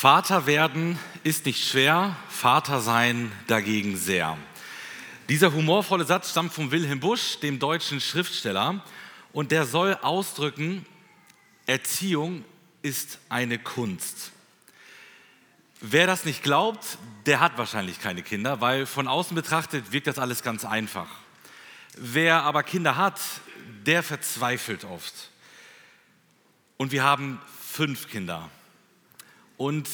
Vater werden ist nicht schwer, Vater sein dagegen sehr. Dieser humorvolle Satz stammt von Wilhelm Busch, dem deutschen Schriftsteller, und der soll ausdrücken, Erziehung ist eine Kunst. Wer das nicht glaubt, der hat wahrscheinlich keine Kinder, weil von außen betrachtet wirkt das alles ganz einfach. Wer aber Kinder hat, der verzweifelt oft. Und wir haben fünf Kinder. Und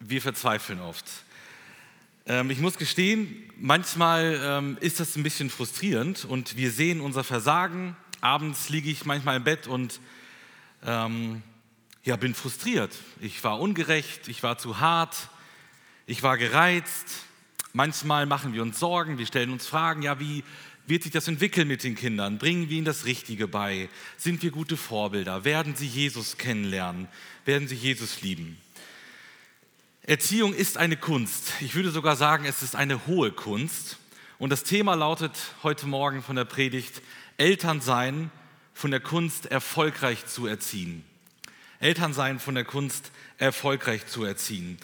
wir verzweifeln oft. Ähm, ich muss gestehen, manchmal ähm, ist das ein bisschen frustrierend und wir sehen unser Versagen. Abends liege ich manchmal im Bett und ähm, ja, bin frustriert. Ich war ungerecht, ich war zu hart, ich war gereizt. Manchmal machen wir uns Sorgen, wir stellen uns Fragen, ja, wie wird sich das entwickeln mit den Kindern? Bringen wir ihnen das Richtige bei? Sind wir gute Vorbilder? Werden sie Jesus kennenlernen? Werden sie Jesus lieben? Erziehung ist eine Kunst. Ich würde sogar sagen, es ist eine hohe Kunst. Und das Thema lautet heute Morgen von der Predigt Elternsein von der Kunst erfolgreich zu erziehen. Elternsein von der Kunst erfolgreich zu erziehen.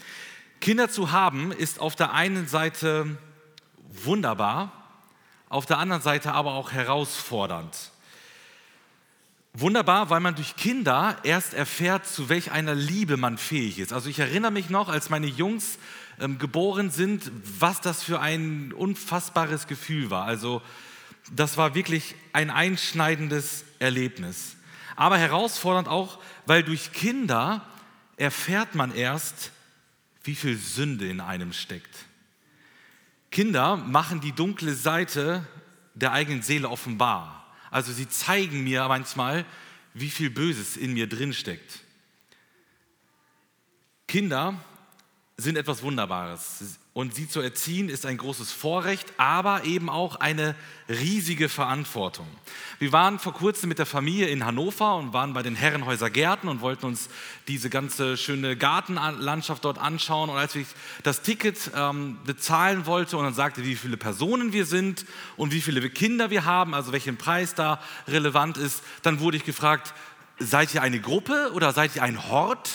Kinder zu haben ist auf der einen Seite wunderbar, auf der anderen Seite aber auch herausfordernd. Wunderbar, weil man durch Kinder erst erfährt, zu welch einer Liebe man fähig ist. Also ich erinnere mich noch, als meine Jungs ähm, geboren sind, was das für ein unfassbares Gefühl war. Also das war wirklich ein einschneidendes Erlebnis. Aber herausfordernd auch, weil durch Kinder erfährt man erst, wie viel Sünde in einem steckt. Kinder machen die dunkle Seite der eigenen Seele offenbar. Also sie zeigen mir manchmal, wie viel Böses in mir drin steckt. Kinder sind etwas Wunderbares. Und sie zu erziehen ist ein großes Vorrecht, aber eben auch eine riesige Verantwortung. Wir waren vor kurzem mit der Familie in Hannover und waren bei den Herrenhäuser Gärten und wollten uns diese ganze schöne Gartenlandschaft dort anschauen. Und als ich das Ticket ähm, bezahlen wollte und dann sagte, wie viele Personen wir sind und wie viele Kinder wir haben, also welchen Preis da relevant ist, dann wurde ich gefragt, seid ihr eine Gruppe oder seid ihr ein Hort?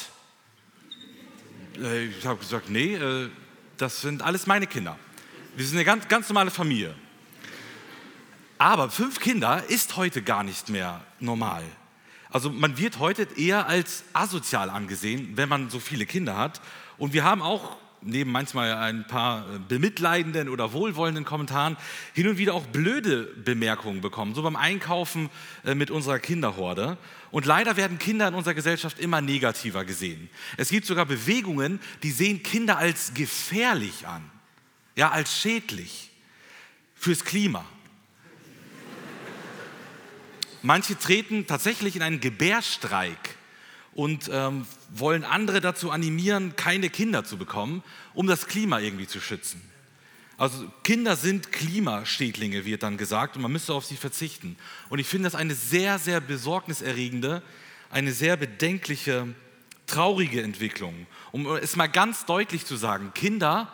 Äh, ich habe gesagt, nee, äh, das sind alles meine Kinder. Wir sind eine ganz, ganz normale Familie. Aber fünf Kinder ist heute gar nicht mehr normal. Also man wird heute eher als asozial angesehen, wenn man so viele Kinder hat. Und wir haben auch neben manchmal ein paar bemitleidenden oder wohlwollenden Kommentaren hin und wieder auch blöde Bemerkungen bekommen, so beim Einkaufen äh, mit unserer Kinderhorde. Und leider werden Kinder in unserer Gesellschaft immer negativer gesehen. Es gibt sogar Bewegungen, die sehen Kinder als gefährlich an, ja, als schädlich fürs Klima. Manche treten tatsächlich in einen Gebärstreik und ähm, wollen andere dazu animieren, keine Kinder zu bekommen, um das Klima irgendwie zu schützen. Also Kinder sind Klimaschädlinge, wird dann gesagt, und man müsste auf sie verzichten. Und ich finde das eine sehr, sehr besorgniserregende, eine sehr bedenkliche, traurige Entwicklung. Um es mal ganz deutlich zu sagen, Kinder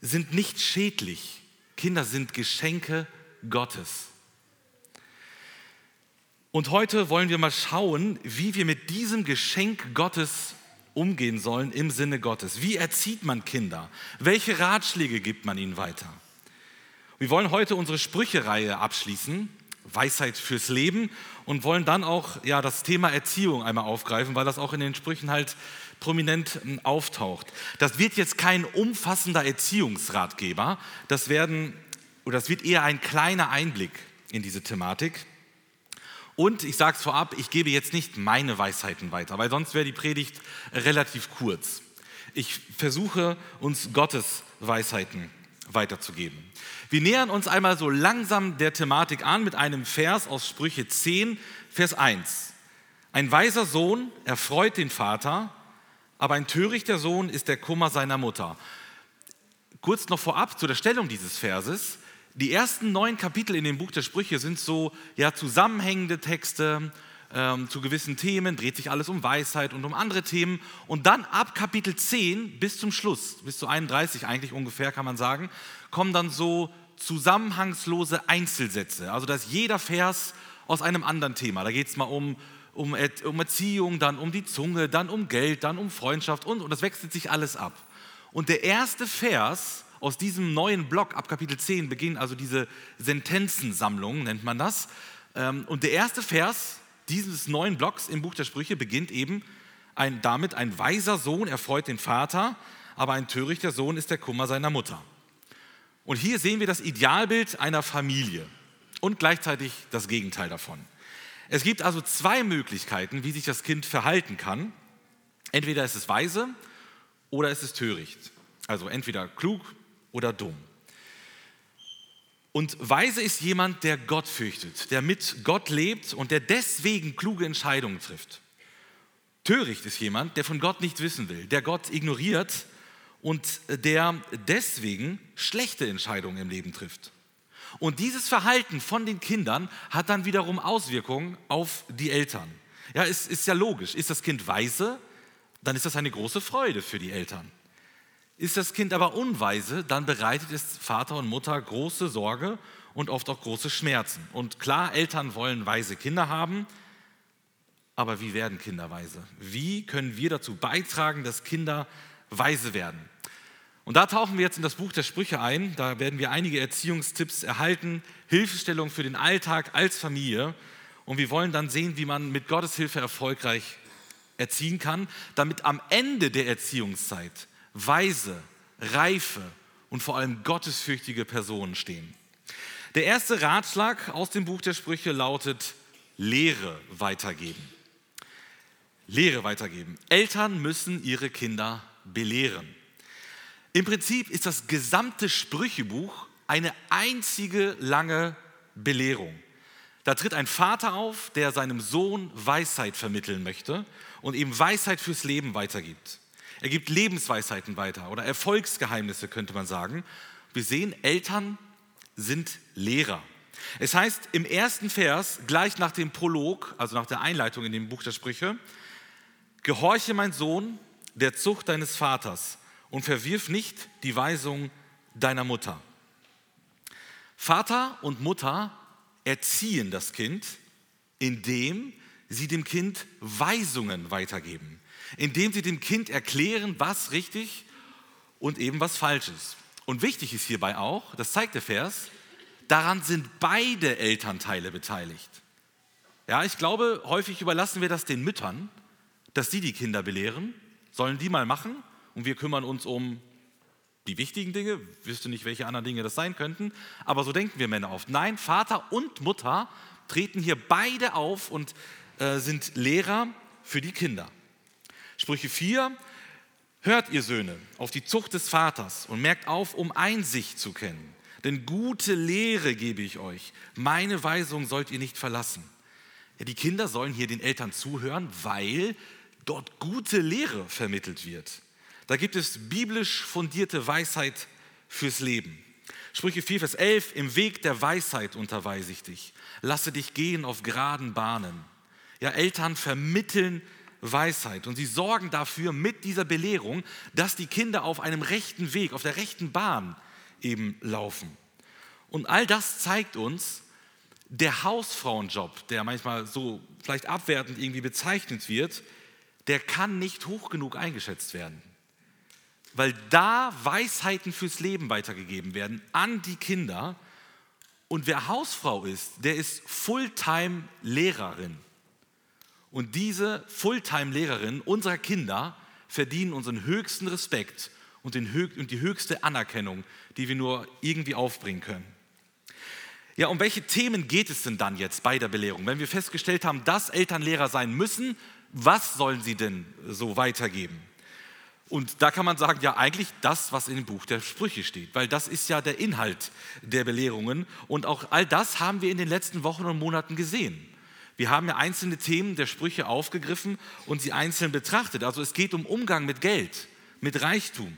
sind nicht schädlich. Kinder sind Geschenke Gottes. Und heute wollen wir mal schauen, wie wir mit diesem Geschenk Gottes umgehen sollen im Sinne Gottes. Wie erzieht man Kinder? Welche Ratschläge gibt man ihnen weiter? Wir wollen heute unsere Sprüchereihe abschließen, Weisheit fürs Leben, und wollen dann auch ja, das Thema Erziehung einmal aufgreifen, weil das auch in den Sprüchen halt prominent hm, auftaucht. Das wird jetzt kein umfassender Erziehungsratgeber, das, werden, oder das wird eher ein kleiner Einblick in diese Thematik. Und ich sage es vorab, ich gebe jetzt nicht meine Weisheiten weiter, weil sonst wäre die Predigt relativ kurz. Ich versuche uns Gottes Weisheiten weiterzugeben. Wir nähern uns einmal so langsam der Thematik an mit einem Vers aus Sprüche 10, Vers 1. Ein weiser Sohn erfreut den Vater, aber ein törichter Sohn ist der Kummer seiner Mutter. Kurz noch vorab zu der Stellung dieses Verses. Die ersten neun Kapitel in dem Buch der Sprüche sind so ja, zusammenhängende Texte ähm, zu gewissen Themen, dreht sich alles um Weisheit und um andere Themen. Und dann ab Kapitel 10 bis zum Schluss, bis zu 31 eigentlich ungefähr, kann man sagen, kommen dann so zusammenhangslose Einzelsätze. Also da ist jeder Vers aus einem anderen Thema. Da geht es mal um um, um Erziehung, dann um die Zunge, dann um Geld, dann um Freundschaft und, und das wechselt sich alles ab. Und der erste Vers aus diesem neuen Block ab Kapitel 10 beginnt also diese Sentenzensammlung, nennt man das. Ähm, und der erste Vers dieses neuen Blocks im Buch der Sprüche beginnt eben ein, damit, ein weiser Sohn erfreut den Vater, aber ein törichter Sohn ist der Kummer seiner Mutter. Und hier sehen wir das Idealbild einer Familie und gleichzeitig das Gegenteil davon. Es gibt also zwei Möglichkeiten, wie sich das Kind verhalten kann. Entweder ist es weise oder ist es töricht. Also entweder klug oder dumm. Und weise ist jemand, der Gott fürchtet, der mit Gott lebt und der deswegen kluge Entscheidungen trifft. Töricht ist jemand, der von Gott nichts wissen will, der Gott ignoriert und der deswegen schlechte Entscheidungen im Leben trifft. Und dieses Verhalten von den Kindern hat dann wiederum Auswirkungen auf die Eltern. Ja, es ist ja logisch. Ist das Kind weise, dann ist das eine große Freude für die Eltern. Ist das Kind aber unweise, dann bereitet es Vater und Mutter große Sorge und oft auch große Schmerzen. Und klar, Eltern wollen weise Kinder haben, aber wie werden Kinder weise? Wie können wir dazu beitragen, dass Kinder weise werden? Und da tauchen wir jetzt in das Buch der Sprüche ein. Da werden wir einige Erziehungstipps erhalten, Hilfestellung für den Alltag als Familie. Und wir wollen dann sehen, wie man mit Gottes Hilfe erfolgreich erziehen kann, damit am Ende der Erziehungszeit weise, reife und vor allem gottesfürchtige Personen stehen. Der erste Ratschlag aus dem Buch der Sprüche lautet Lehre weitergeben. Lehre weitergeben. Eltern müssen ihre Kinder belehren. Im Prinzip ist das gesamte Sprüchebuch eine einzige lange Belehrung. Da tritt ein Vater auf, der seinem Sohn Weisheit vermitteln möchte und ihm Weisheit fürs Leben weitergibt. Er gibt Lebensweisheiten weiter oder Erfolgsgeheimnisse, könnte man sagen. Wir sehen, Eltern sind Lehrer. Es heißt im ersten Vers, gleich nach dem Prolog, also nach der Einleitung in dem Buch der Sprüche, Gehorche, mein Sohn, der Zucht deines Vaters und verwirf nicht die Weisung deiner Mutter. Vater und Mutter erziehen das Kind, indem sie dem Kind Weisungen weitergeben indem sie dem Kind erklären, was richtig und eben was falsch ist. Und wichtig ist hierbei auch, das zeigt der Vers, daran sind beide Elternteile beteiligt. Ja, ich glaube, häufig überlassen wir das den Müttern, dass sie die Kinder belehren, sollen die mal machen und wir kümmern uns um die wichtigen Dinge, wüsste nicht, welche anderen Dinge das sein könnten, aber so denken wir Männer oft. Nein, Vater und Mutter treten hier beide auf und äh, sind Lehrer für die Kinder. Sprüche 4, hört ihr Söhne auf die Zucht des Vaters und merkt auf, um Einsicht zu kennen. Denn gute Lehre gebe ich euch. Meine Weisung sollt ihr nicht verlassen. Ja, die Kinder sollen hier den Eltern zuhören, weil dort gute Lehre vermittelt wird. Da gibt es biblisch fundierte Weisheit fürs Leben. Sprüche 4, Vers 11, im Weg der Weisheit unterweise ich dich. Lasse dich gehen auf geraden Bahnen. Ja, Eltern vermitteln Weisheit. Und sie sorgen dafür mit dieser Belehrung, dass die Kinder auf einem rechten Weg, auf der rechten Bahn eben laufen. Und all das zeigt uns, der Hausfrauenjob, der manchmal so vielleicht abwertend irgendwie bezeichnet wird, der kann nicht hoch genug eingeschätzt werden. Weil da Weisheiten fürs Leben weitergegeben werden an die Kinder. Und wer Hausfrau ist, der ist Fulltime-Lehrerin. Und diese Fulltime-Lehrerinnen unserer Kinder verdienen unseren höchsten Respekt und, die höchste Anerkennung, die wir nur irgendwie aufbringen können. Ja, um welche Themen geht es denn dann jetzt bei der Belehrung? Wenn wir festgestellt haben, dass Eltern Lehrer sein müssen, was sollen sie denn so weitergeben? Und da kann man sagen, ja, eigentlich das, was in dem Buch der Sprüche steht, weil das ist ja der Inhalt der Belehrungen. Und auch all das haben wir in den letzten Wochen und Monaten gesehen. Wir haben ja einzelne Themen der Sprüche aufgegriffen und sie einzeln betrachtet. Also es geht um Umgang mit Geld, mit Reichtum.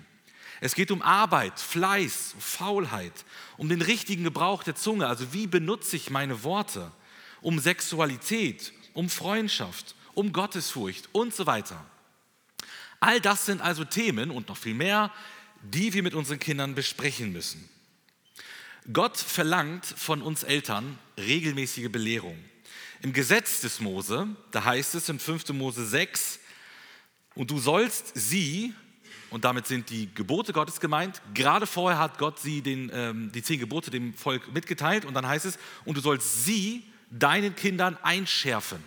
Es geht um Arbeit, Fleiß, Faulheit, um den richtigen Gebrauch der Zunge, also wie benutze ich meine Worte, um Sexualität, um Freundschaft, um Gottesfurcht und so weiter. All das sind also Themen und noch viel mehr, die wir mit unseren Kindern besprechen müssen. Gott verlangt von uns Eltern regelmäßige Belehrung. Im Gesetz des Mose, da heißt es in 5. Mose 6, und du sollst sie, und damit sind die Gebote Gottes gemeint, gerade vorher hat Gott sie den, ähm, die zehn Gebote dem Volk mitgeteilt, und dann heißt es, und du sollst sie deinen Kindern einschärfen.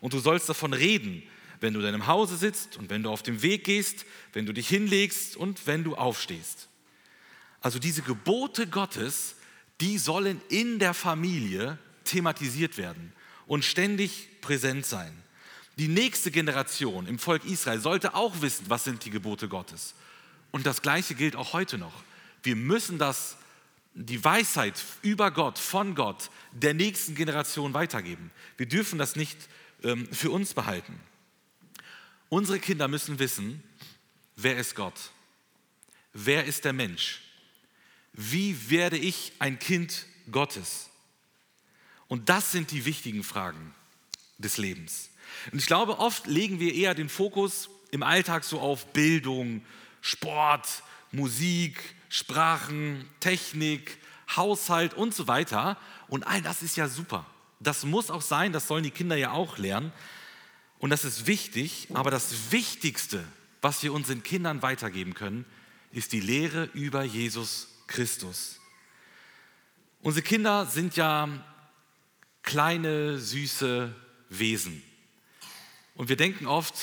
Und du sollst davon reden, wenn du in deinem Hause sitzt und wenn du auf dem Weg gehst, wenn du dich hinlegst und wenn du aufstehst. Also diese Gebote Gottes, die sollen in der Familie thematisiert werden und ständig präsent sein. Die nächste Generation im Volk Israel sollte auch wissen, was sind die Gebote Gottes. Und das Gleiche gilt auch heute noch. Wir müssen das, die Weisheit über Gott, von Gott, der nächsten Generation weitergeben. Wir dürfen das nicht ähm, für uns behalten. Unsere Kinder müssen wissen, wer ist Gott? Wer ist der Mensch? Wie werde ich ein Kind Gottes? Und das sind die wichtigen Fragen des Lebens. Und ich glaube, oft legen wir eher den Fokus im Alltag so auf Bildung, Sport, Musik, Sprachen, Technik, Haushalt und so weiter. Und all das ist ja super. Das muss auch sein, das sollen die Kinder ja auch lernen. Und das ist wichtig, aber das Wichtigste, was wir unseren Kindern weitergeben können, ist die Lehre über Jesus Christus. Unsere Kinder sind ja kleine, süße Wesen. Und wir denken oft,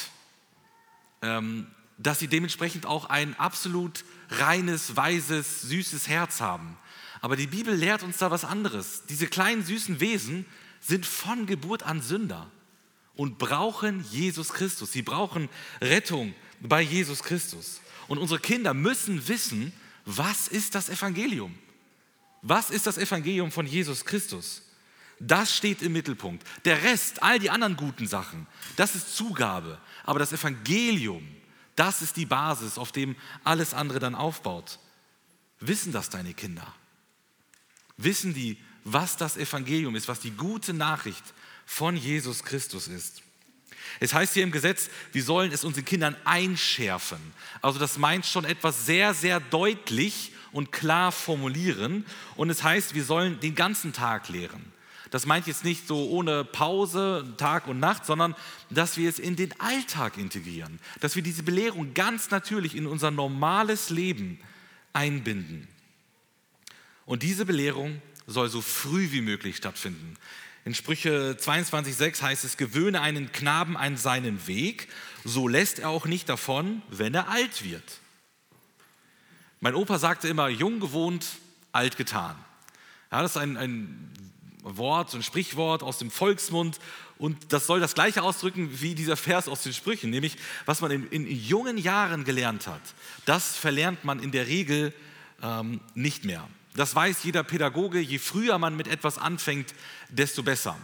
ähm, dass sie dementsprechend auch ein absolut reines, weises, süßes Herz haben. Aber die Bibel lehrt uns da was anderes. Diese kleinen, süßen Wesen sind von Geburt an Sünder und brauchen Jesus Christus. Sie brauchen Rettung bei Jesus Christus. Und unsere Kinder müssen wissen, was ist das Evangelium? Was ist das Evangelium von Jesus Christus? Das steht im Mittelpunkt. Der Rest, all die anderen guten Sachen, das ist Zugabe. Aber das Evangelium, das ist die Basis, auf dem alles andere dann aufbaut. Wissen das deine Kinder? Wissen die, was das Evangelium ist, was die gute Nachricht von Jesus Christus ist. Es heißt hier im Gesetz, wir sollen es unseren Kindern einschärfen. Also das meint schon etwas sehr, sehr deutlich und klar formulieren. Und es heißt, wir sollen den ganzen Tag lehren. Das meint jetzt nicht so ohne Pause, Tag und Nacht, sondern dass wir es in den Alltag integrieren. Dass wir diese Belehrung ganz natürlich in unser normales Leben einbinden. Und diese Belehrung soll so früh wie möglich stattfinden. In Sprüche 22,6 heißt es, gewöhne einen Knaben an seinen Weg, so lässt er auch nicht davon, wenn er alt wird. Mein Opa sagte immer, jung gewohnt, alt getan. Ja, das ist ein, ein Wort, ein Sprichwort aus dem Volksmund und das soll das gleiche ausdrücken wie dieser Vers aus den Sprüchen, nämlich was man in, in jungen Jahren gelernt hat, das verlernt man in der Regel ähm, nicht mehr. Das weiß jeder Pädagoge, je früher man mit etwas anfängt, desto besser.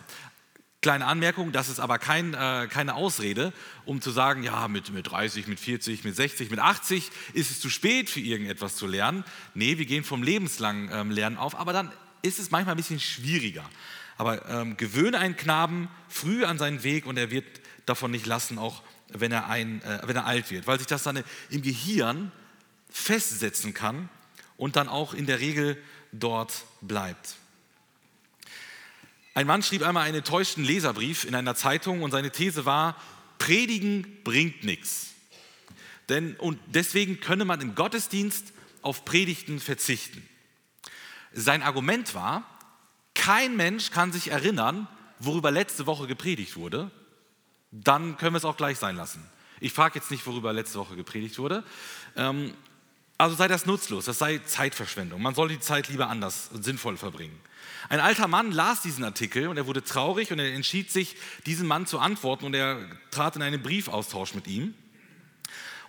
Kleine Anmerkung, das ist aber kein, äh, keine Ausrede, um zu sagen, ja, mit, mit 30, mit 40, mit 60, mit 80 ist es zu spät für irgendetwas zu lernen. Nee, wir gehen vom lebenslangen ähm, Lernen auf, aber dann ist es manchmal ein bisschen schwieriger. Aber ähm, gewöhne einen Knaben früh an seinen Weg und er wird davon nicht lassen, auch wenn er, ein, äh, wenn er alt wird, weil sich das dann im Gehirn festsetzen kann und dann auch in der Regel dort bleibt. Ein Mann schrieb einmal einen enttäuschten Leserbrief in einer Zeitung und seine These war, Predigen bringt nichts. Denn, und deswegen könne man im Gottesdienst auf Predigten verzichten. Sein Argument war, kein Mensch kann sich erinnern, worüber letzte Woche gepredigt wurde. Dann können wir es auch gleich sein lassen. Ich frage jetzt nicht, worüber letzte Woche gepredigt wurde. Ähm, also sei das nutzlos, das sei Zeitverschwendung. Man soll die Zeit lieber anders und sinnvoll verbringen. Ein alter Mann las diesen Artikel und er wurde traurig und er entschied sich, diesem Mann zu antworten und er trat in einen Briefaustausch mit ihm.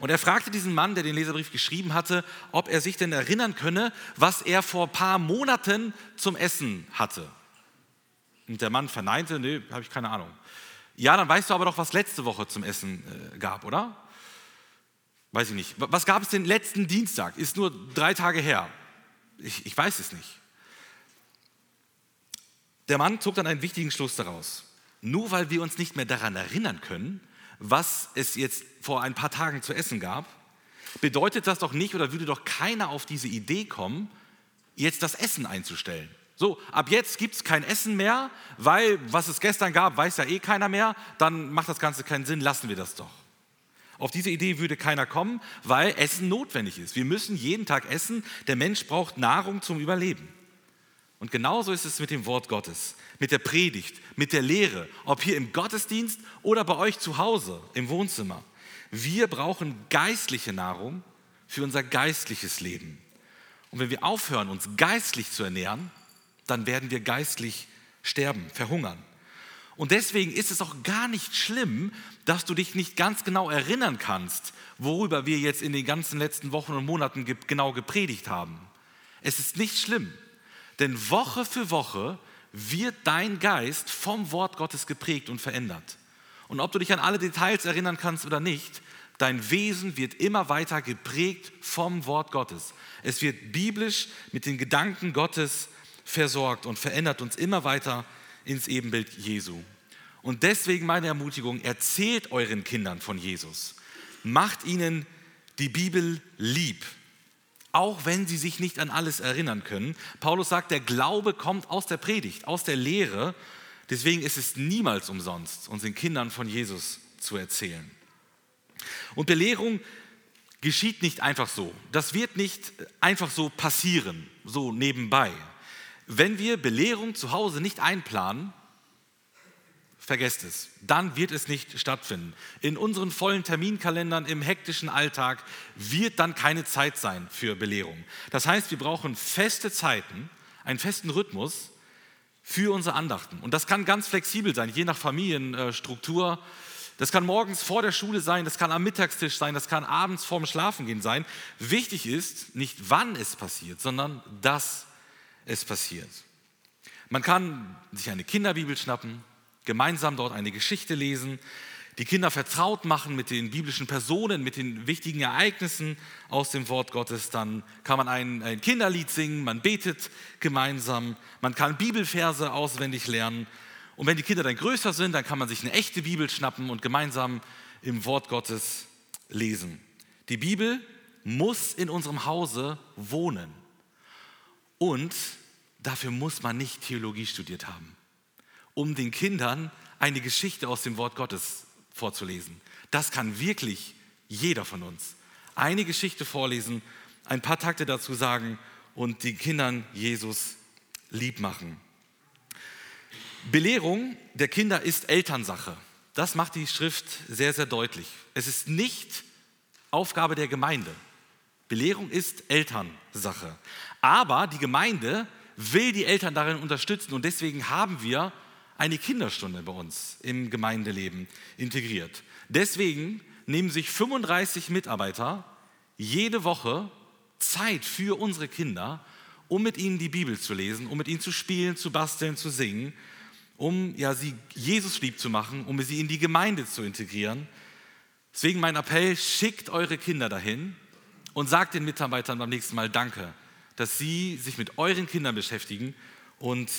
Und er fragte diesen Mann, der den Leserbrief geschrieben hatte, ob er sich denn erinnern könne, was er vor ein paar Monaten zum Essen hatte. Und der Mann verneinte, nee, habe ich keine Ahnung. Ja, dann weißt du aber doch, was letzte Woche zum Essen äh, gab, oder? Weiß ich nicht. Was gab es denn letzten Dienstag? Ist nur drei Tage her. Ich, ich weiß es nicht. Der Mann zog dann einen wichtigen Schluss daraus. Nur weil wir uns nicht mehr daran erinnern können, was es jetzt vor ein paar Tagen zu essen gab, bedeutet das doch nicht oder würde doch keiner auf diese Idee kommen, jetzt das Essen einzustellen. So, ab jetzt gibt es kein Essen mehr, weil was es gestern gab, weiß ja eh keiner mehr, dann macht das Ganze keinen Sinn, lassen wir das doch. Auf diese Idee würde keiner kommen, weil Essen notwendig ist. Wir müssen jeden Tag essen, der Mensch braucht Nahrung zum Überleben. Und genauso ist es mit dem Wort Gottes, mit der Predigt, mit der Lehre, ob hier im Gottesdienst oder bei euch zu Hause im Wohnzimmer. Wir brauchen geistliche Nahrung für unser geistliches Leben. Und wenn wir aufhören, uns geistlich zu ernähren, dann werden wir geistlich sterben, verhungern. Und deswegen ist es auch gar nicht schlimm, dass du dich nicht ganz genau erinnern kannst, worüber wir jetzt in den ganzen letzten Wochen und Monaten genau gepredigt haben. Es ist nicht schlimm, denn Woche für Woche wird dein Geist vom Wort Gottes geprägt und verändert. Und ob du dich an alle Details erinnern kannst oder nicht, dein Wesen wird immer weiter geprägt vom Wort Gottes. Es wird biblisch mit den Gedanken Gottes versorgt und verändert uns immer weiter ins Ebenbild Jesu. Und deswegen meine Ermutigung, erzählt euren Kindern von Jesus. Macht ihnen die Bibel lieb, auch wenn sie sich nicht an alles erinnern können. Paulus sagt, der Glaube kommt aus der Predigt, aus der Lehre. Deswegen ist es niemals umsonst, unseren Kindern von Jesus zu erzählen. Und Belehrung geschieht nicht einfach so. Das wird nicht einfach so passieren, so nebenbei. Wenn wir Belehrung zu Hause nicht einplanen, vergesst es, dann wird es nicht stattfinden. In unseren vollen Terminkalendern, im hektischen Alltag wird dann keine Zeit sein für Belehrung. Das heißt, wir brauchen feste Zeiten, einen festen Rhythmus für unsere Andachten. Und das kann ganz flexibel sein, je nach Familienstruktur. Das kann morgens vor der Schule sein, das kann am Mittagstisch sein, das kann abends vorm Schlafengehen sein. Wichtig ist nicht, wann es passiert, sondern dass es passiert. Man kann sich eine Kinderbibel schnappen, gemeinsam dort eine Geschichte lesen, die Kinder vertraut machen mit den biblischen Personen, mit den wichtigen Ereignissen aus dem Wort Gottes. Dann kann man ein, ein Kinderlied singen, man betet gemeinsam, man kann Bibelverse auswendig lernen. Und wenn die Kinder dann größer sind, dann kann man sich eine echte Bibel schnappen und gemeinsam im Wort Gottes lesen. Die Bibel muss in unserem Hause wohnen. Und dafür muss man nicht Theologie studiert haben, um den Kindern eine Geschichte aus dem Wort Gottes vorzulesen. Das kann wirklich jeder von uns. Eine Geschichte vorlesen, ein paar Takte dazu sagen und den Kindern Jesus lieb machen. Belehrung der Kinder ist Elternsache. Das macht die Schrift sehr, sehr deutlich. Es ist nicht Aufgabe der Gemeinde. Belehrung ist Elternsache. Aber die Gemeinde will die Eltern darin unterstützen und deswegen haben wir eine Kinderstunde bei uns im Gemeindeleben integriert. Deswegen nehmen sich 35 Mitarbeiter jede Woche Zeit für unsere Kinder, um mit ihnen die Bibel zu lesen, um mit ihnen zu spielen, zu basteln, zu singen, um ja, sie Jesus lieb zu machen, um sie in die Gemeinde zu integrieren. Deswegen mein Appell, schickt eure Kinder dahin und sagt den Mitarbeitern beim nächsten Mal Danke dass Sie sich mit euren Kindern beschäftigen und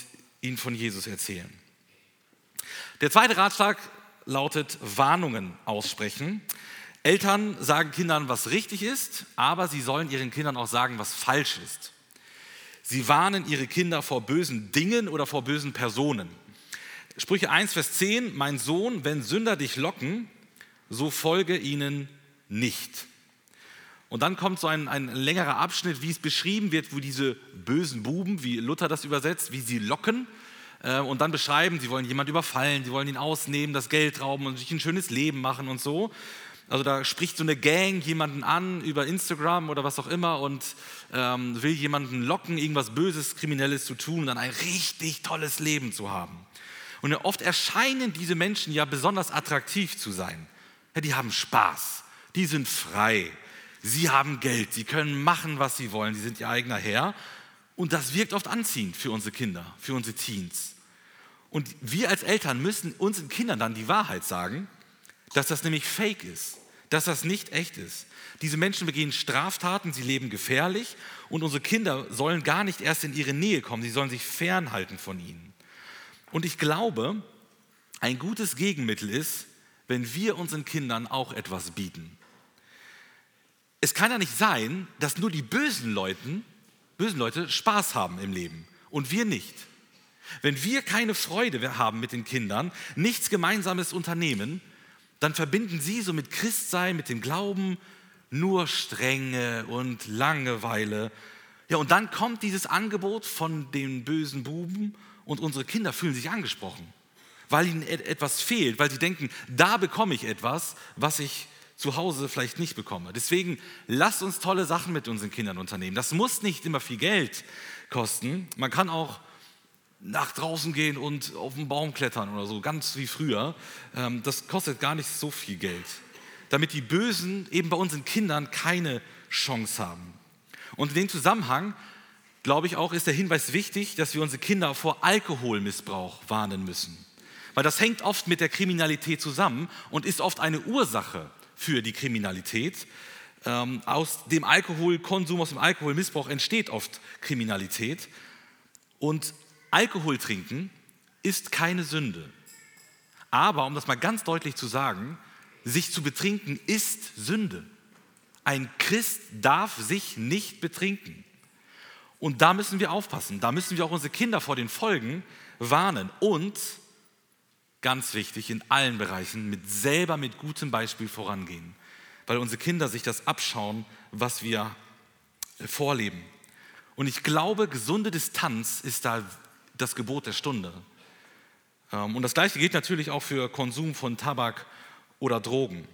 ihnen von Jesus erzählen. Der zweite Ratschlag lautet Warnungen aussprechen. Eltern sagen Kindern, was richtig ist, aber sie sollen ihren Kindern auch sagen, was falsch ist. Sie warnen ihre Kinder vor bösen Dingen oder vor bösen Personen. Sprüche 1, Vers 10, mein Sohn, wenn Sünder dich locken, so folge ihnen nicht. Und dann kommt so ein, ein längerer Abschnitt, wie es beschrieben wird, wo diese bösen Buben, wie Luther das übersetzt, wie sie locken und dann beschreiben, sie wollen jemand überfallen, sie wollen ihn ausnehmen, das Geld rauben und sich ein schönes Leben machen und so. Also da spricht so eine Gang jemanden an über Instagram oder was auch immer und ähm, will jemanden locken, irgendwas Böses, Kriminelles zu tun dann ein richtig tolles Leben zu haben. Und oft erscheinen diese Menschen ja besonders attraktiv zu sein. Ja, die haben Spaß, die sind frei, Sie haben Geld, sie können machen, was sie wollen, sie sind ihr eigener Herr. Und das wirkt oft anziehend für unsere Kinder, für unsere Teens. Und wir als Eltern müssen unseren Kindern dann die Wahrheit sagen, dass das nämlich fake ist, dass das nicht echt ist. Diese Menschen begehen Straftaten, sie leben gefährlich und unsere Kinder sollen gar nicht erst in ihre Nähe kommen, sie sollen sich fernhalten von ihnen. Und ich glaube, ein gutes Gegenmittel ist, wenn wir unseren Kindern auch etwas bieten es kann ja nicht sein, dass nur die bösen, Leuten, bösen Leute Spaß haben im Leben und wir nicht. Wenn wir keine Freude haben mit den Kindern, nichts Gemeinsames unternehmen, dann verbinden sie so mit Christsein, mit dem Glauben nur Strenge und Langeweile. Ja, und dann kommt dieses Angebot von den bösen Buben und unsere Kinder fühlen sich angesprochen, weil ihnen etwas fehlt, weil sie denken, da bekomme ich etwas, was ich zu Hause vielleicht nicht bekomme. Deswegen lasst uns tolle Sachen mit unseren Kindern unternehmen. Das muss nicht immer viel Geld kosten. Man kann auch nach draußen gehen und auf den Baum klettern oder so, ganz wie früher. Ähm, das kostet gar nicht so viel Geld, damit die Bösen eben bei unseren Kindern keine Chance haben. Und in dem Zusammenhang, glaube ich auch, ist der Hinweis wichtig, dass wir unsere Kinder vor Alkoholmissbrauch warnen müssen. Weil das hängt oft mit der Kriminalität zusammen und ist oft eine Ursache für die Kriminalität. Ähm, aus dem Alkoholkonsum, aus dem Alkoholmissbrauch entsteht oft Kriminalität. Und Alkohol trinken ist keine Sünde. Aber, um das mal ganz deutlich zu sagen, sich zu betrinken ist Sünde. Ein Christ darf sich nicht betrinken. Und da müssen wir aufpassen. Da müssen wir auch unsere Kinder vor den Folgen warnen. Und ganz wichtig, in allen Bereichen mit selber mit gutem Beispiel vorangehen, weil unsere Kinder sich das abschauen, was wir vorleben. Und ich glaube, gesunde Distanz ist da das Gebot der Stunde. Ähm, und das Gleiche gilt natürlich auch für Konsum von Tabak oder Drogen.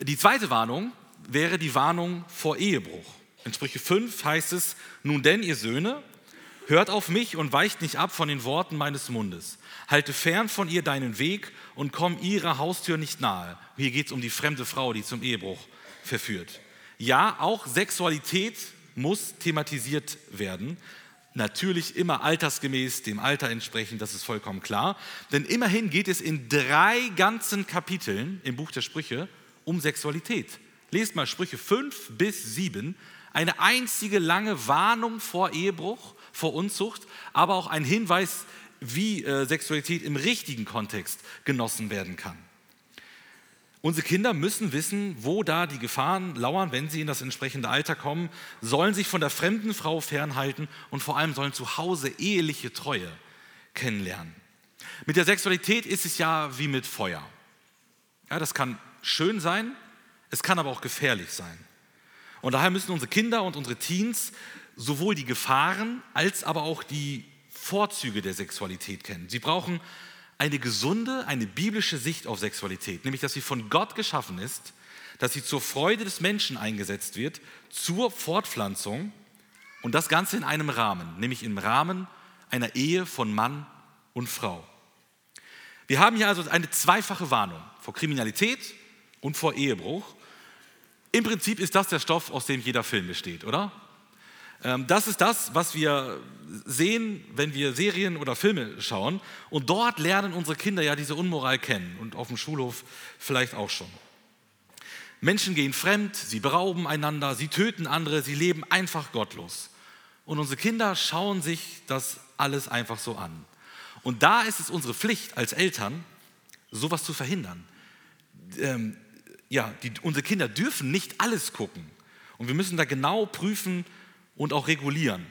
Die zweite Warnung wäre die Warnung vor Ehebruch. In Sprüche 5 heißt es, nun denn ihr Söhne, Hört auf mich und weicht nicht ab von den Worten meines Mundes. Halte fern von ihr deinen Weg und komm ihrer Haustür nicht nahe. Hier geht es um die fremde Frau, die zum Ehebruch verführt. Ja, auch Sexualität muss thematisiert werden. Natürlich immer altersgemäß, dem Alter entsprechend, das ist vollkommen klar. Denn immerhin geht es in drei ganzen Kapiteln im Buch der Sprüche um Sexualität. Lest mal Sprüche 5 bis 7. Eine einzige lange Warnung vor Ehebruch vor Unzucht, aber auch ein Hinweis, wie äh, Sexualität im richtigen Kontext genossen werden kann. Unsere Kinder müssen wissen, wo da die Gefahren lauern, wenn sie in das entsprechende Alter kommen, sollen sich von der fremden Frau fernhalten und vor allem sollen zu Hause eheliche Treue kennenlernen. Mit der Sexualität ist es ja wie mit Feuer. Ja, das kann schön sein, es kann aber auch gefährlich sein. Und daher müssen unsere Kinder und unsere Teens sowohl die Gefahren als aber auch die Vorzüge der Sexualität kennen. Sie brauchen eine gesunde, eine biblische Sicht auf Sexualität, nämlich dass sie von Gott geschaffen ist, dass sie zur Freude des Menschen eingesetzt wird, zur Fortpflanzung und das Ganze in einem Rahmen, nämlich im Rahmen einer Ehe von Mann und Frau. Wir haben hier also eine zweifache Warnung vor Kriminalität und vor Ehebruch. Im Prinzip ist das der Stoff, aus dem jeder Film besteht, oder? Ähm, das ist das, was wir sehen, wenn wir Serien oder Filme schauen. Und dort lernen unsere Kinder ja diese Unmoral kennen und auf dem Schulhof vielleicht auch schon. Menschen gehen fremd, sie berauben einander, sie töten andere, sie leben einfach gottlos. Und unsere Kinder schauen sich das alles einfach so an. Und da ist es unsere Pflicht als Eltern, sowas zu verhindern. Ähm, ja, die, unsere Kinder dürfen nicht alles gucken. Und wir müssen da genau prüfen, und auch regulieren.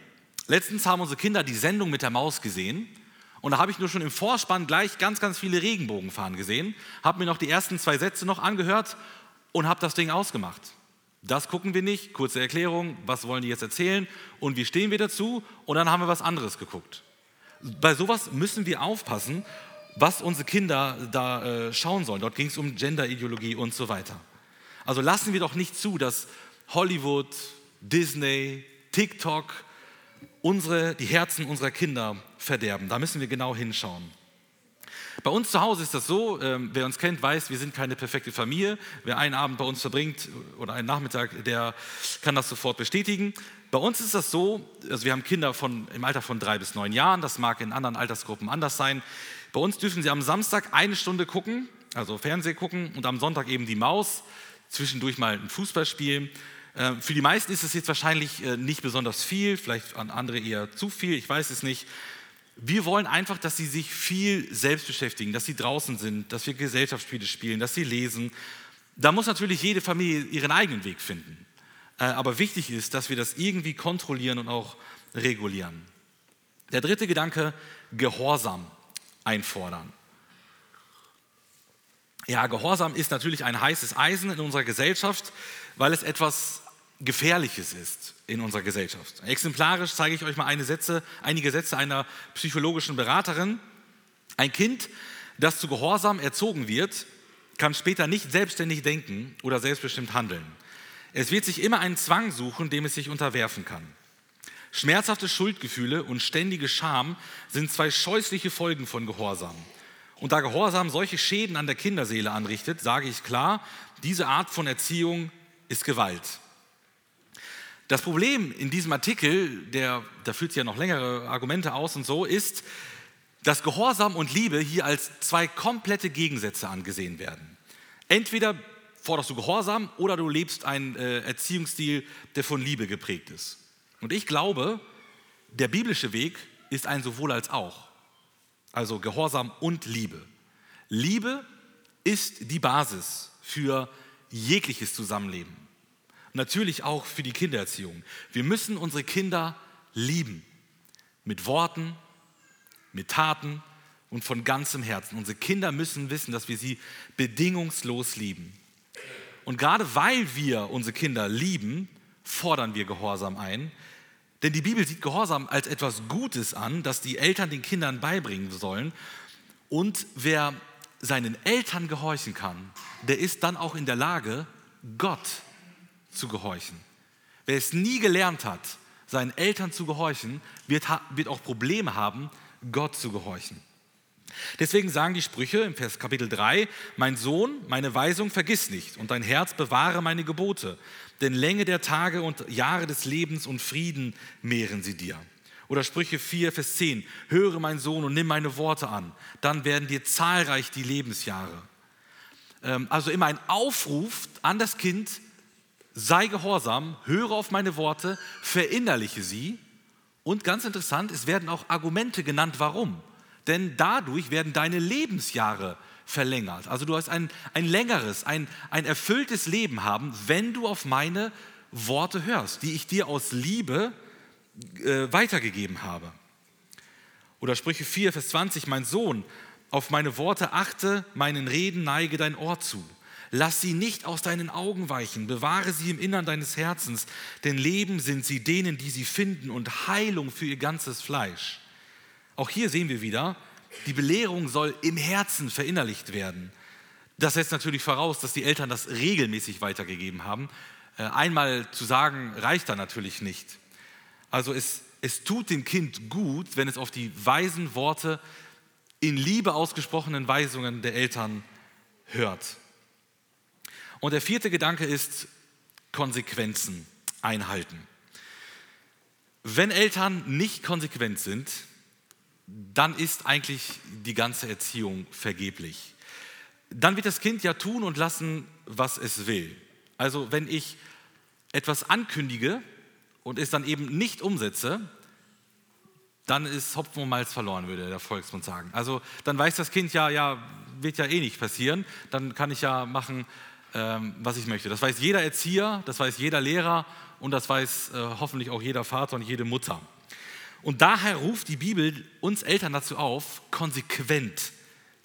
Letztens haben unsere Kinder die Sendung mit der Maus gesehen und da habe ich nur schon im Vorspann gleich ganz, ganz viele Regenbogenfahren gesehen, habe mir noch die ersten zwei Sätze noch angehört und habe das Ding ausgemacht. Das gucken wir nicht, kurze Erklärung, was wollen die jetzt erzählen und wie stehen wir dazu und dann haben wir was anderes geguckt. Bei sowas müssen wir aufpassen, was unsere Kinder da äh, schauen sollen. Dort ging es um Genderideologie und so weiter. Also lassen wir doch nicht zu, dass Hollywood, Disney, TikTok unsere, die Herzen unserer Kinder verderben. Da müssen wir genau hinschauen. Bei uns zu Hause ist das so, ähm, wer uns kennt, weiß, wir sind keine perfekte Familie. Wer einen Abend bei uns verbringt oder einen Nachmittag, der kann das sofort bestätigen. Bei uns ist das so, also wir haben Kinder von, im Alter von drei bis neun Jahren, das mag in anderen Altersgruppen anders sein. Bei uns dürfen sie am Samstag eine Stunde gucken, also Fernseh gucken und am Sonntag eben die Maus, zwischendurch mal ein Fußballspiel. Äh, für die meisten ist es jetzt wahrscheinlich äh, nicht besonders viel, vielleicht an andere eher zu viel, ich weiß es nicht. Wir wollen einfach, dass sie sich viel selbst beschäftigen, dass sie draußen sind, dass wir Gesellschaftsspiele spielen, dass sie lesen. Da muss natürlich jede Familie ihren eigenen Weg finden. Äh, aber wichtig ist, dass wir das irgendwie kontrollieren und auch regulieren. Der dritte Gedanke, Gehorsam einfordern. Ja, Gehorsam ist natürlich ein heißes Eisen in unserer Gesellschaft, weil es etwas Gefährliches ist in unserer Gesellschaft. Exemplarisch zeige ich euch mal Sätze, einige Sätze einer psychologischen Beraterin. Ein Kind, das zu Gehorsam erzogen wird, kann später nicht selbstständig denken oder selbstbestimmt handeln. Es wird sich immer einen Zwang suchen, dem es sich unterwerfen kann. Schmerzhafte Schuldgefühle und ständige Scham sind zwei scheußliche Folgen von Gehorsam. Und da Gehorsam solche Schäden an der Kinderseele anrichtet, sage ich klar, diese Art von Erziehung ist Gewalt. Das Problem in diesem Artikel, der, da führt sich ja noch längere Argumente aus und so, ist, dass Gehorsam und Liebe hier als zwei komplette Gegensätze angesehen werden. Entweder forderst du Gehorsam oder du lebst einen äh, Erziehungsstil, der von Liebe geprägt ist. Und ich glaube, der biblische Weg ist ein sowohl als auch. Also Gehorsam und Liebe. Liebe ist die Basis für jegliches Zusammenleben. Natürlich auch für die Kindererziehung. Wir müssen unsere Kinder lieben. Mit Worten, mit Taten und von ganzem Herzen. Unsere Kinder müssen wissen, dass wir sie bedingungslos lieben. Und gerade weil wir unsere Kinder lieben, fordern wir Gehorsam ein. Denn die Bibel sieht Gehorsam als etwas Gutes an, das die Eltern den Kindern beibringen sollen. Und wer seinen Eltern gehorchen kann, der ist dann auch in der Lage, Gott zu gehorchen. Wer es nie gelernt hat, seinen Eltern zu gehorchen, wird, wird auch Probleme haben, Gott zu gehorchen. Deswegen sagen die Sprüche im Vers Kapitel 3, mein Sohn, meine Weisung vergiss nicht und dein Herz bewahre meine Gebote, denn Länge der Tage und Jahre des Lebens und Frieden mehren sie dir. Oder Sprüche 4, Vers 10, höre mein Sohn und nimm meine Worte an, dann werden dir zahlreich die Lebensjahre. Ähm, also immer ein Aufruf an das Kind, sei gehorsam, höre auf meine Worte, verinnerliche sie. Und ganz interessant, es werden auch Argumente genannt, warum. Denn dadurch werden deine Lebensjahre verlängert. Also du hast ein, ein längeres, ein, ein erfülltes Leben haben, wenn du auf meine Worte hörst, die ich dir aus Liebe äh, weitergegeben habe. Oder Sprüche 4, Vers 20, mein Sohn, auf meine Worte achte, meinen Reden neige dein Ohr zu. Lass sie nicht aus deinen Augen weichen, bewahre sie im Innern deines Herzens, denn Leben sind sie denen, die sie finden und Heilung für ihr ganzes Fleisch. Auch hier sehen wir wieder, die Belehrung soll im Herzen verinnerlicht werden. Das setzt natürlich voraus, dass die Eltern das regelmäßig weitergegeben haben. Äh, einmal zu sagen, reicht da natürlich nicht. Also es, es tut dem Kind gut, wenn es auf die weisen Worte in Liebe ausgesprochenen Weisungen der Eltern hört. Und der vierte Gedanke ist Konsequenzen einhalten. Wenn Eltern nicht konsequent sind, dann ist eigentlich die ganze Erziehung vergeblich. Dann wird das Kind ja tun und lassen, was es will. Also wenn ich etwas ankündige und es dann eben nicht umsetze, dann ist Hopfen und Malz verloren, würde der Volksmund sagen. Also dann weiß das Kind ja, ja, wird ja eh nicht passieren, dann kann ich ja machen, was ich möchte. Das weiß jeder Erzieher, das weiß jeder Lehrer und das weiß äh, hoffentlich auch jeder Vater und jede Mutter. Und daher ruft die Bibel uns Eltern dazu auf, konsequent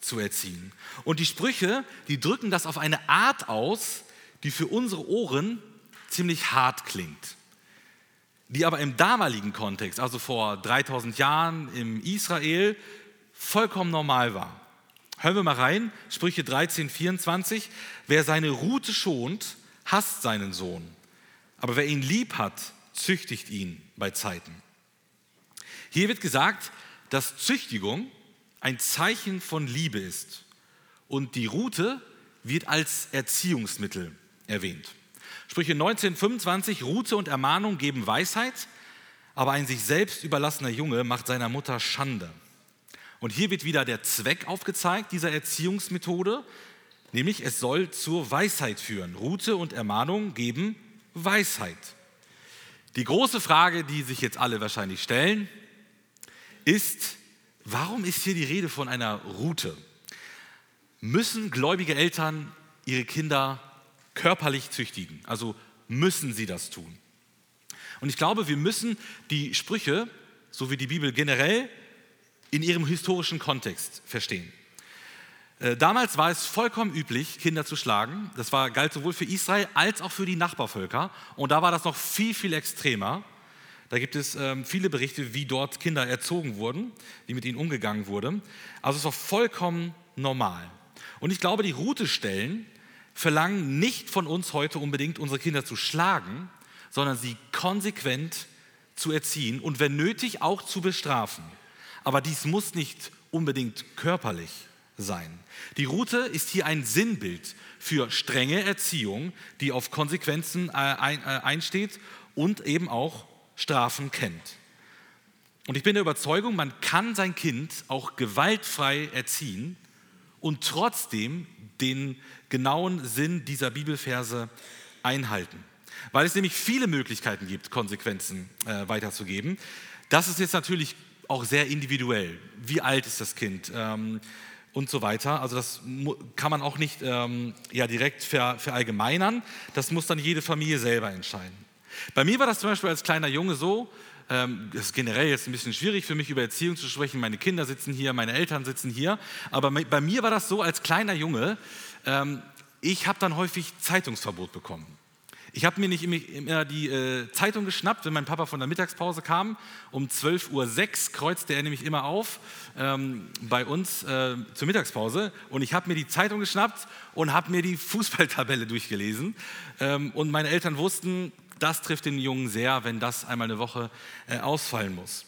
zu erziehen. Und die Sprüche, die drücken das auf eine Art aus, die für unsere Ohren ziemlich hart klingt, die aber im damaligen Kontext, also vor 3000 Jahren im Israel, vollkommen normal war. Hören wir mal rein, Sprüche 13, 24. Wer seine Rute schont, hasst seinen Sohn, aber wer ihn lieb hat, züchtigt ihn bei Zeiten. Hier wird gesagt, dass Züchtigung ein Zeichen von Liebe ist und die Rute wird als Erziehungsmittel erwähnt. Sprüche 1925, Rute und Ermahnung geben Weisheit, aber ein sich selbst überlassener Junge macht seiner Mutter Schande. Und hier wird wieder der Zweck aufgezeigt dieser Erziehungsmethode, nämlich es soll zur Weisheit führen. Rute und Ermahnung geben Weisheit. Die große Frage, die sich jetzt alle wahrscheinlich stellen, ist, warum ist hier die Rede von einer Route? Müssen gläubige Eltern ihre Kinder körperlich züchtigen? Also müssen sie das tun? Und ich glaube, wir müssen die Sprüche so wie die Bibel generell, in ihrem historischen Kontext verstehen. Äh, damals war es vollkommen üblich, Kinder zu schlagen. Das war, galt sowohl für Israel als auch für die Nachbarvölker. Und da war das noch viel, viel extremer. Da gibt es ähm, viele Berichte, wie dort Kinder erzogen wurden, wie mit ihnen umgegangen wurde. Also es war vollkommen normal. Und ich glaube, die Routestellen verlangen nicht von uns heute unbedingt, unsere Kinder zu schlagen, sondern sie konsequent zu erziehen und wenn nötig auch zu bestrafen. Aber dies muss nicht unbedingt körperlich sein. Die Route ist hier ein Sinnbild für strenge Erziehung, die auf Konsequenzen äh, äh, einsteht und eben auch Strafen kennt. Und ich bin der Überzeugung, man kann sein Kind auch gewaltfrei erziehen und trotzdem den genauen Sinn dieser Bibelverse einhalten. Weil es nämlich viele Möglichkeiten gibt, Konsequenzen äh, weiterzugeben. Das ist jetzt natürlich auch sehr individuell. Wie alt ist das Kind? Ähm, und so weiter. Also das kann man auch nicht ähm, ja, direkt ver, verallgemeinern. Das muss dann jede Familie selber entscheiden. Bei mir war das zum Beispiel als kleiner Junge so, ähm, das ist generell jetzt ein bisschen schwierig für mich, über Erziehung zu sprechen. Meine Kinder sitzen hier, meine Eltern sitzen hier. Aber bei mir war das so, als kleiner Junge, ähm, ich habe dann häufig Zeitungsverbot bekommen. Ich habe mir nicht immer die äh, Zeitung geschnappt, wenn mein Papa von der Mittagspause kam. Um 12.06 Uhr kreuzte er nämlich immer auf ähm, bei uns äh, zur Mittagspause. Und ich habe mir die Zeitung geschnappt und habe mir die Fußballtabelle durchgelesen. Ähm, und meine Eltern wussten, das trifft den Jungen sehr, wenn das einmal eine Woche äh, ausfallen muss.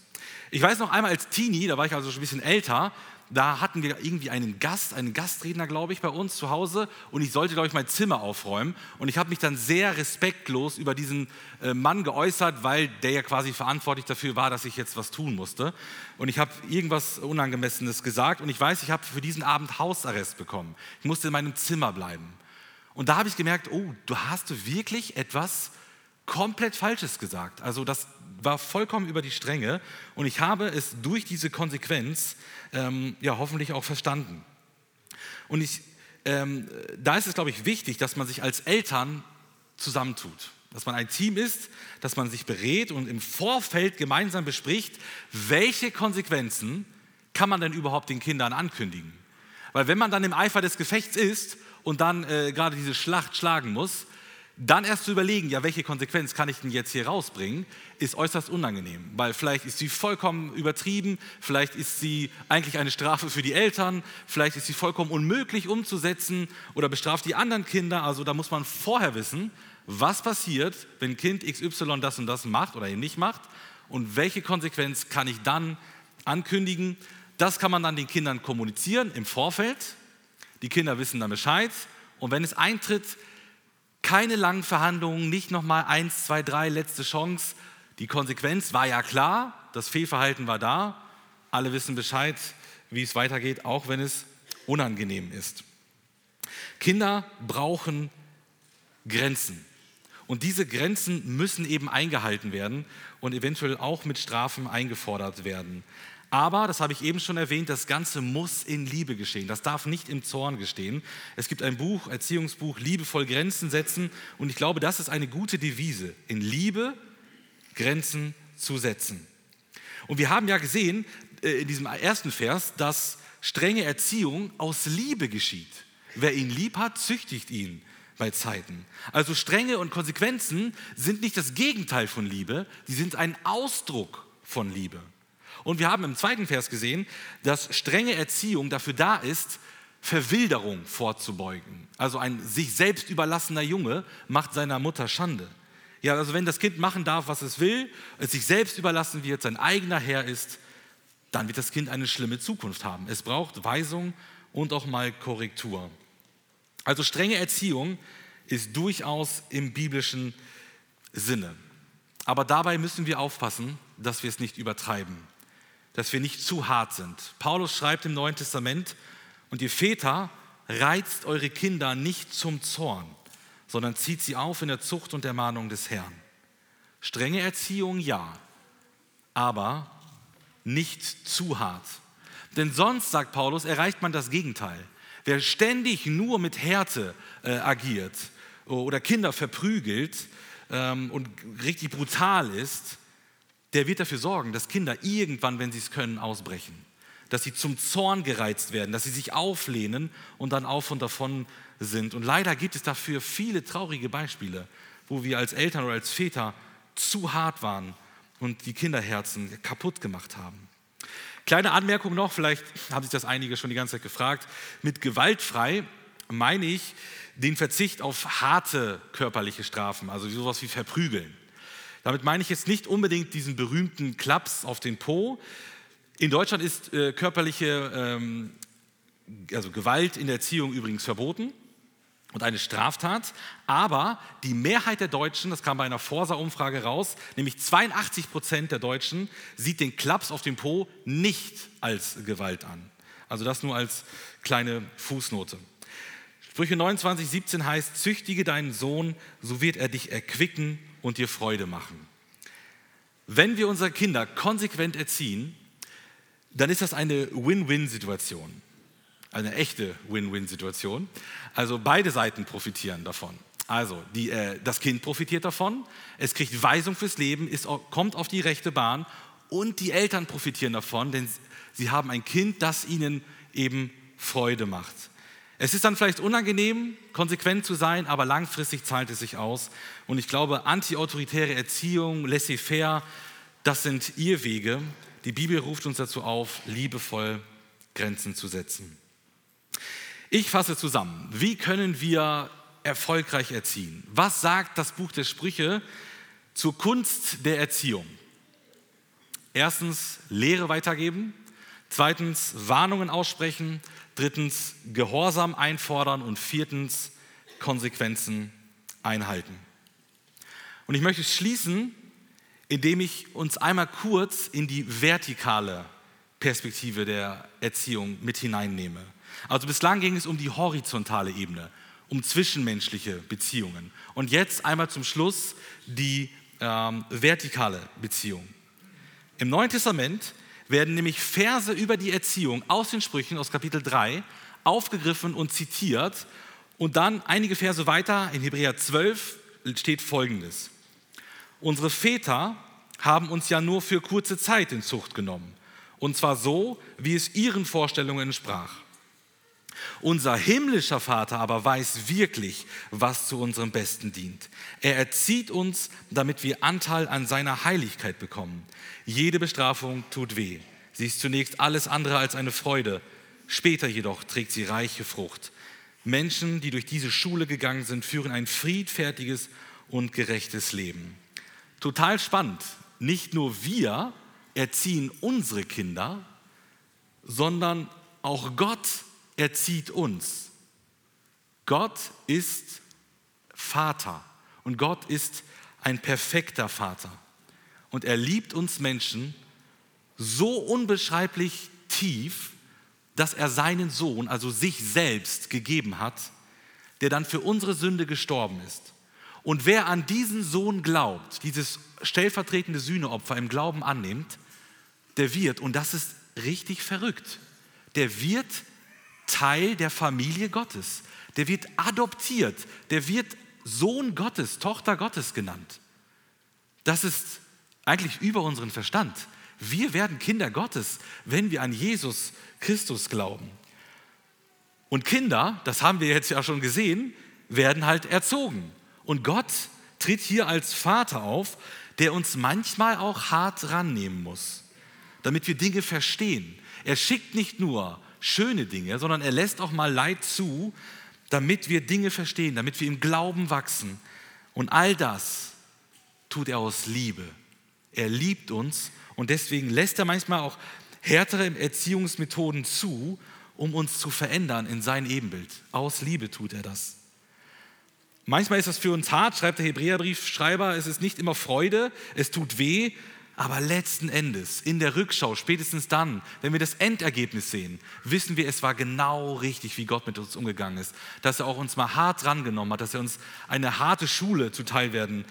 Ich weiß noch einmal als Teenie, da war ich also schon ein bisschen älter, da hatten wir irgendwie einen Gast, einen Gastredner, glaube ich, bei uns zu Hause und ich sollte, glaube ich, mein Zimmer aufräumen. Und ich habe mich dann sehr respektlos über diesen äh, Mann geäußert, weil der ja quasi verantwortlich dafür war, dass ich jetzt was tun musste. Und ich habe irgendwas Unangemessenes gesagt und ich weiß, ich habe für diesen Abend Hausarrest bekommen. Ich musste in meinem Zimmer bleiben. Und da habe ich gemerkt, oh, du hast wirklich etwas komplett Falsches gesagt. Also das war vollkommen über die Stränge und ich habe es durch diese Konsequenz ähm, ja hoffentlich auch verstanden. Und ich, ähm, da ist es, glaube ich, wichtig, dass man sich als Eltern zusammentut, dass man ein Team ist, dass man sich berät und im Vorfeld gemeinsam bespricht, welche Konsequenzen kann man denn überhaupt den Kindern ankündigen. Weil wenn man dann im Eifer des Gefechts ist und dann äh, gerade diese Schlacht schlagen muss, dann erst zu überlegen, ja, welche Konsequenz kann ich denn jetzt hier rausbringen, ist äußerst unangenehm, weil vielleicht ist sie vollkommen übertrieben, vielleicht ist sie eigentlich eine Strafe für die Eltern, vielleicht ist sie vollkommen unmöglich umzusetzen oder bestraft die anderen Kinder. Also da muss man vorher wissen, was passiert, wenn Kind XY das und das macht oder eben nicht macht und welche Konsequenz kann ich dann ankündigen. Das kann man dann den Kindern kommunizieren im Vorfeld. Die Kinder wissen dann Bescheid und wenn es eintritt, keine langen Verhandlungen, nicht nochmal eins, zwei, drei, letzte Chance. Die Konsequenz war ja klar, das Fehlverhalten war da. Alle wissen Bescheid, wie es weitergeht, auch wenn es unangenehm ist. Kinder brauchen Grenzen. Und diese Grenzen müssen eben eingehalten werden und eventuell auch mit Strafen eingefordert werden. Aber, das habe ich eben schon erwähnt, das Ganze muss in Liebe geschehen. Das darf nicht im Zorn geschehen. Es gibt ein Buch, Erziehungsbuch, Liebevoll Grenzen setzen. Und ich glaube, das ist eine gute Devise, in Liebe Grenzen zu setzen. Und wir haben ja gesehen äh, in diesem ersten Vers, dass strenge Erziehung aus Liebe geschieht. Wer ihn lieb hat, züchtigt ihn bei Zeiten. Also Strenge und Konsequenzen sind nicht das Gegenteil von Liebe, sie sind ein Ausdruck von Liebe. Und wir haben im zweiten Vers gesehen, dass strenge Erziehung dafür da ist, Verwilderung vorzubeugen. Also ein sich selbst überlassener Junge macht seiner Mutter Schande. Ja, also wenn das Kind machen darf, was es will, es sich selbst überlassen wird, sein eigener Herr ist, dann wird das Kind eine schlimme Zukunft haben. Es braucht Weisung und auch mal Korrektur. Also strenge Erziehung ist durchaus im biblischen Sinne. Aber dabei müssen wir aufpassen, dass wir es nicht übertreiben dass wir nicht zu hart sind. Paulus schreibt im Neuen Testament, und ihr Väter reizt eure Kinder nicht zum Zorn, sondern zieht sie auf in der Zucht und Ermahnung des Herrn. Strenge Erziehung ja, aber nicht zu hart. Denn sonst, sagt Paulus, erreicht man das Gegenteil. Wer ständig nur mit Härte äh, agiert oder Kinder verprügelt ähm, und richtig brutal ist, der wird dafür sorgen, dass Kinder irgendwann, wenn sie es können, ausbrechen. Dass sie zum Zorn gereizt werden, dass sie sich auflehnen und dann auf und davon sind. Und leider gibt es dafür viele traurige Beispiele, wo wir als Eltern oder als Väter zu hart waren und die Kinderherzen kaputt gemacht haben. Kleine Anmerkung noch, vielleicht haben sich das einige schon die ganze Zeit gefragt. Mit gewaltfrei meine ich den Verzicht auf harte körperliche Strafen, also sowas wie Verprügeln. Damit meine ich jetzt nicht unbedingt diesen berühmten Klaps auf den Po. In Deutschland ist äh, körperliche ähm, also Gewalt in der Erziehung übrigens verboten und eine Straftat. Aber die Mehrheit der Deutschen, das kam bei einer Forsa-Umfrage raus, nämlich 82 Prozent der Deutschen sieht den Klaps auf den Po nicht als Gewalt an. Also das nur als kleine Fußnote. Sprüche 29, 17 heißt, züchtige deinen Sohn, so wird er dich erquicken und dir Freude machen. Wenn wir unsere Kinder konsequent erziehen, dann ist das eine Win-Win-Situation. Eine echte Win-Win-Situation. Also beide Seiten profitieren davon. Also die, äh, das Kind profitiert davon, es kriegt Weisung fürs Leben, es kommt auf die rechte Bahn und die Eltern profitieren davon, denn sie haben ein Kind, das ihnen eben Freude macht. Es ist dann vielleicht unangenehm, konsequent zu sein, aber langfristig zahlt es sich aus. Und ich glaube, antiautoritäre Erziehung, laissez-faire, das sind ihr Wege. Die Bibel ruft uns dazu auf, liebevoll Grenzen zu setzen. Ich fasse zusammen. Wie können wir erfolgreich erziehen? Was sagt das Buch der Sprüche zur Kunst der Erziehung? Erstens, Lehre weitergeben. Zweitens, Warnungen aussprechen. Drittens, Gehorsam einfordern. Und viertens, Konsequenzen einhalten. Und ich möchte schließen, indem ich uns einmal kurz in die vertikale Perspektive der Erziehung mit hineinnehme. Also bislang ging es um die horizontale Ebene, um zwischenmenschliche Beziehungen. Und jetzt einmal zum Schluss die ähm, vertikale Beziehung. Im Neuen Testament werden nämlich Verse über die Erziehung aus den Sprüchen aus Kapitel 3 aufgegriffen und zitiert. Und dann einige Verse weiter in Hebräer 12 steht folgendes. Unsere Väter haben uns ja nur für kurze Zeit in Zucht genommen. Und zwar so, wie es ihren Vorstellungen entsprach. Unser himmlischer Vater aber weiß wirklich, was zu unserem Besten dient. Er erzieht uns, damit wir Anteil an seiner Heiligkeit bekommen. Jede Bestrafung tut weh. Sie ist zunächst alles andere als eine Freude. Später jedoch trägt sie reiche Frucht. Menschen, die durch diese Schule gegangen sind, führen ein friedfertiges und gerechtes Leben. Total spannend. Nicht nur wir erziehen unsere Kinder, sondern auch Gott erzieht uns. Gott ist Vater und Gott ist ein perfekter Vater. Und er liebt uns Menschen so unbeschreiblich tief, dass er seinen Sohn, also sich selbst, gegeben hat, der dann für unsere Sünde gestorben ist. Und wer an diesen Sohn glaubt, dieses stellvertretende Sühneopfer im Glauben annimmt, der wird, und das ist richtig verrückt, der wird Teil der Familie Gottes. Der wird adoptiert, der wird Sohn Gottes, Tochter Gottes genannt. Das ist eigentlich über unseren Verstand. Wir werden Kinder Gottes, wenn wir an Jesus Christus glauben. Und Kinder, das haben wir jetzt ja schon gesehen, werden halt erzogen. Und Gott tritt hier als Vater auf, der uns manchmal auch hart rannehmen muss, damit wir Dinge verstehen. Er schickt nicht nur schöne Dinge, sondern er lässt auch mal Leid zu, damit wir Dinge verstehen, damit wir im Glauben wachsen. Und all das tut er aus Liebe. Er liebt uns und deswegen lässt er manchmal auch härtere Erziehungsmethoden zu, um uns zu verändern in sein Ebenbild. Aus Liebe tut er das. Manchmal ist das für uns hart, schreibt der Hebräerbriefschreiber, es ist nicht immer Freude, es tut weh, aber letzten Endes, in der Rückschau, spätestens dann, wenn wir das Endergebnis sehen, wissen wir, es war genau richtig, wie Gott mit uns umgegangen ist. Dass er auch uns mal hart drangenommen hat, dass er uns eine harte Schule zuteilwerden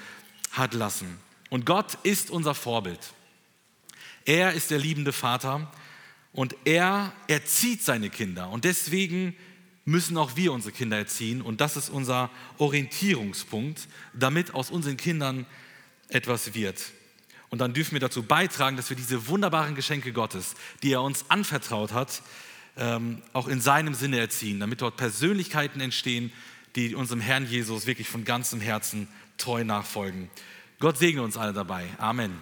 hat lassen. Und Gott ist unser Vorbild. Er ist der liebende Vater und er erzieht seine Kinder. Und deswegen müssen auch wir unsere Kinder erziehen. Und das ist unser Orientierungspunkt, damit aus unseren Kindern etwas wird. Und dann dürfen wir dazu beitragen, dass wir diese wunderbaren Geschenke Gottes, die er uns anvertraut hat, ähm, auch in seinem Sinne erziehen, damit dort Persönlichkeiten entstehen, die unserem Herrn Jesus wirklich von ganzem Herzen treu nachfolgen. Gott segne uns alle dabei. Amen.